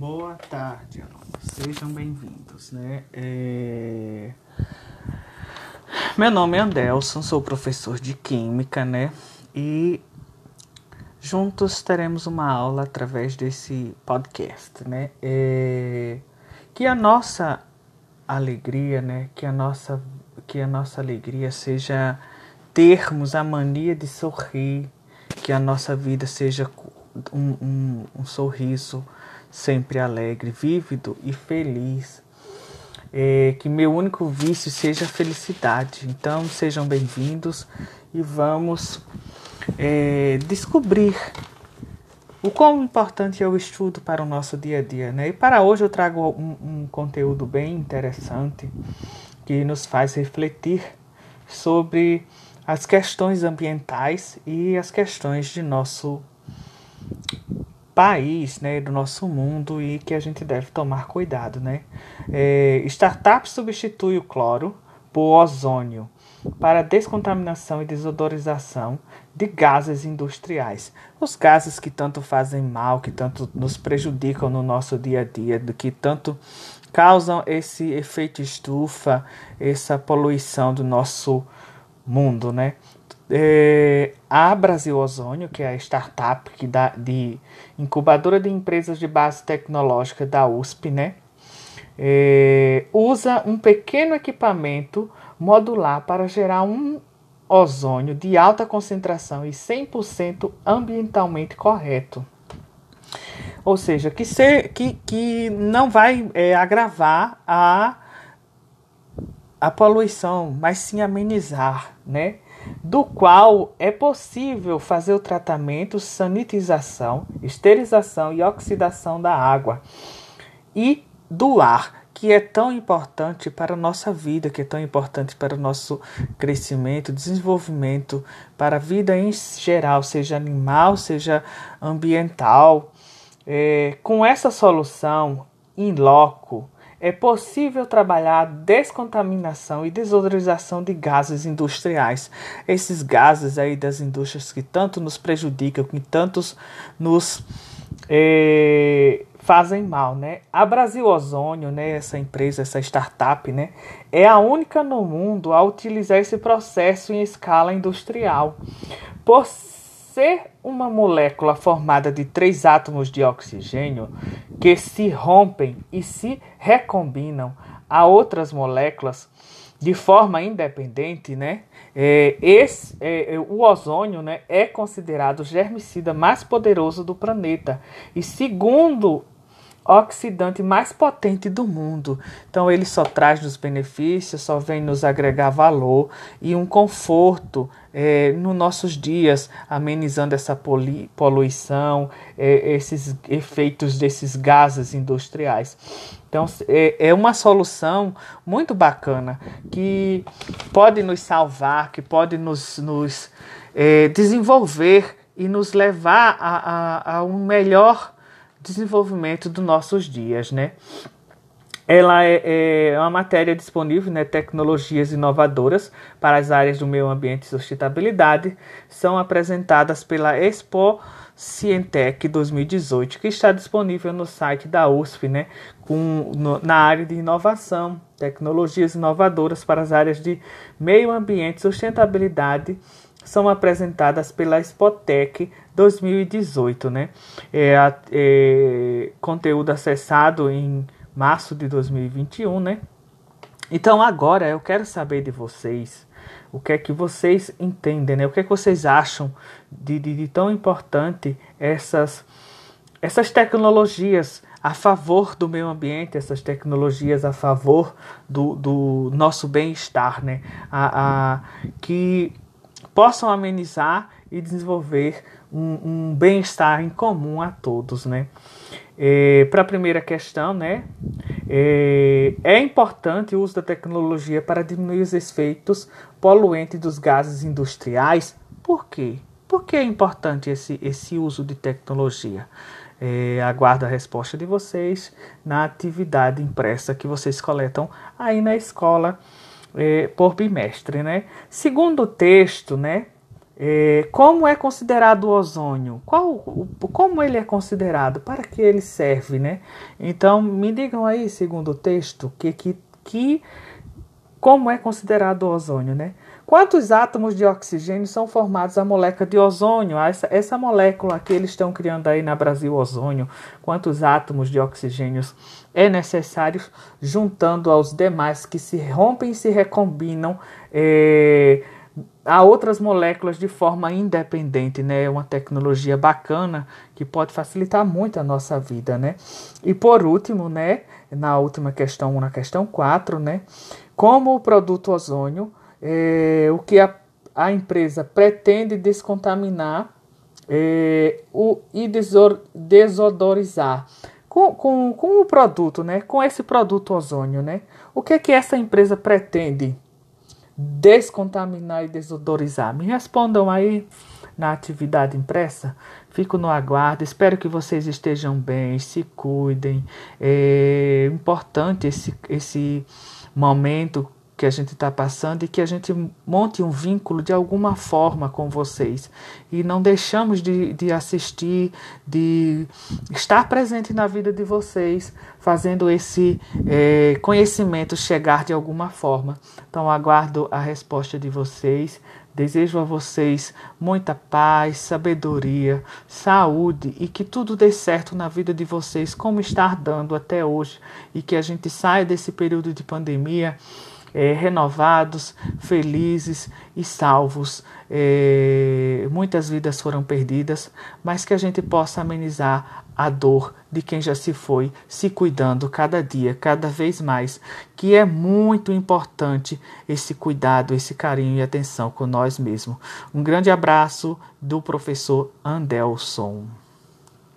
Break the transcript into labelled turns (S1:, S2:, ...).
S1: Boa tarde, alunos. Sejam bem-vindos, né? É... Meu nome é Andelson, sou professor de Química, né? E juntos teremos uma aula através desse podcast, né? É... Que a nossa alegria, né? Que a nossa, que a nossa alegria seja termos a mania de sorrir, que a nossa vida seja um, um, um sorriso sempre alegre, vívido e feliz. É, que meu único vício seja a felicidade. Então sejam bem-vindos e vamos é, descobrir o quão importante é o estudo para o nosso dia a dia. Né? E para hoje eu trago um, um conteúdo bem interessante que nos faz refletir sobre as questões ambientais e as questões de nosso país, né, do nosso mundo e que a gente deve tomar cuidado, né? É, startup substitui o cloro por ozônio para descontaminação e desodorização de gases industriais. Os gases que tanto fazem mal, que tanto nos prejudicam no nosso dia a dia, que tanto causam esse efeito estufa, essa poluição do nosso mundo, né? É, a Brasil Ozônio, que é a startup que dá, de incubadora de empresas de base tecnológica da USP, né? É, usa um pequeno equipamento modular para gerar um ozônio de alta concentração e 100% ambientalmente correto. Ou seja, que, ser, que, que não vai é, agravar a, a poluição, mas sim amenizar, né? Do qual é possível fazer o tratamento, sanitização, esterilização e oxidação da água e do ar, que é tão importante para a nossa vida, que é tão importante para o nosso crescimento, desenvolvimento, para a vida em geral, seja animal, seja ambiental. É, com essa solução in loco, é possível trabalhar a descontaminação e desodorização de gases industriais. Esses gases aí das indústrias que tanto nos prejudicam, que tantos nos é, fazem mal, né? A Brasil Ozônio, né, essa empresa, essa startup, né, é a única no mundo a utilizar esse processo em escala industrial. Por ser uma molécula formada de três átomos de oxigênio que se rompem e se recombinam a outras moléculas de forma independente, né? É, esse, é, o ozônio né, é considerado o germicida mais poderoso do planeta. E segundo oxidante mais potente do mundo. Então ele só traz nos benefícios, só vem nos agregar valor e um conforto é, nos nossos dias, amenizando essa poluição, é, esses efeitos desses gases industriais. Então é, é uma solução muito bacana que pode nos salvar, que pode nos, nos é, desenvolver e nos levar a, a, a um melhor desenvolvimento dos nossos dias, né? Ela é, é uma matéria disponível, né? Tecnologias inovadoras para as áreas do meio ambiente e sustentabilidade são apresentadas pela Expo Cientec 2018, que está disponível no site da USP, né? Com, no, na área de inovação, tecnologias inovadoras para as áreas de meio ambiente e sustentabilidade são apresentadas pela Spotec 2018, né? É, é, conteúdo acessado em março de 2021, né? Então agora eu quero saber de vocês o que é que vocês entendem, né? O que é que vocês acham de, de, de tão importante essas essas tecnologias a favor do meio ambiente, essas tecnologias a favor do, do nosso bem-estar, né? A, a, que possam amenizar e desenvolver um, um bem-estar em comum a todos, né? É, para a primeira questão, né? É, é, importante o uso da tecnologia para diminuir os efeitos poluentes dos gases industriais. Por quê? Por que é importante esse, esse uso de tecnologia? É, aguardo a resposta de vocês na atividade impressa que vocês coletam aí na escola por bimestre, né? Segundo o texto, né? É, como é considerado o ozônio? Qual, como ele é considerado? Para que ele serve, né? Então, me digam aí, segundo o texto, que, que, que como é considerado o ozônio, né? Quantos átomos de oxigênio são formados a molécula de ozônio? Essa, essa molécula que eles estão criando aí na Brasil, ozônio, quantos átomos de oxigênio é necessário juntando aos demais que se rompem e se recombinam é, a outras moléculas de forma independente, né? É uma tecnologia bacana que pode facilitar muito a nossa vida, né? E por último, né, na última questão, na questão 4, né, como o produto ozônio é, o que a, a empresa pretende descontaminar é, o, e desor, desodorizar com, com, com o produto, né? com esse produto ozônio. Né? O que, que essa empresa pretende descontaminar e desodorizar? Me respondam aí na atividade impressa. Fico no aguardo. Espero que vocês estejam bem, se cuidem. É importante esse, esse momento que a gente está passando e que a gente monte um vínculo de alguma forma com vocês. E não deixamos de, de assistir, de estar presente na vida de vocês, fazendo esse é, conhecimento chegar de alguma forma. Então, aguardo a resposta de vocês. Desejo a vocês muita paz, sabedoria, saúde e que tudo dê certo na vida de vocês, como está dando até hoje, e que a gente saia desse período de pandemia é, renovados, felizes e salvos. É, muitas vidas foram perdidas, mas que a gente possa amenizar a dor de quem já se foi, se cuidando cada dia, cada vez mais, que é muito importante esse cuidado, esse carinho e atenção com nós mesmos. Um grande abraço do professor Andelson.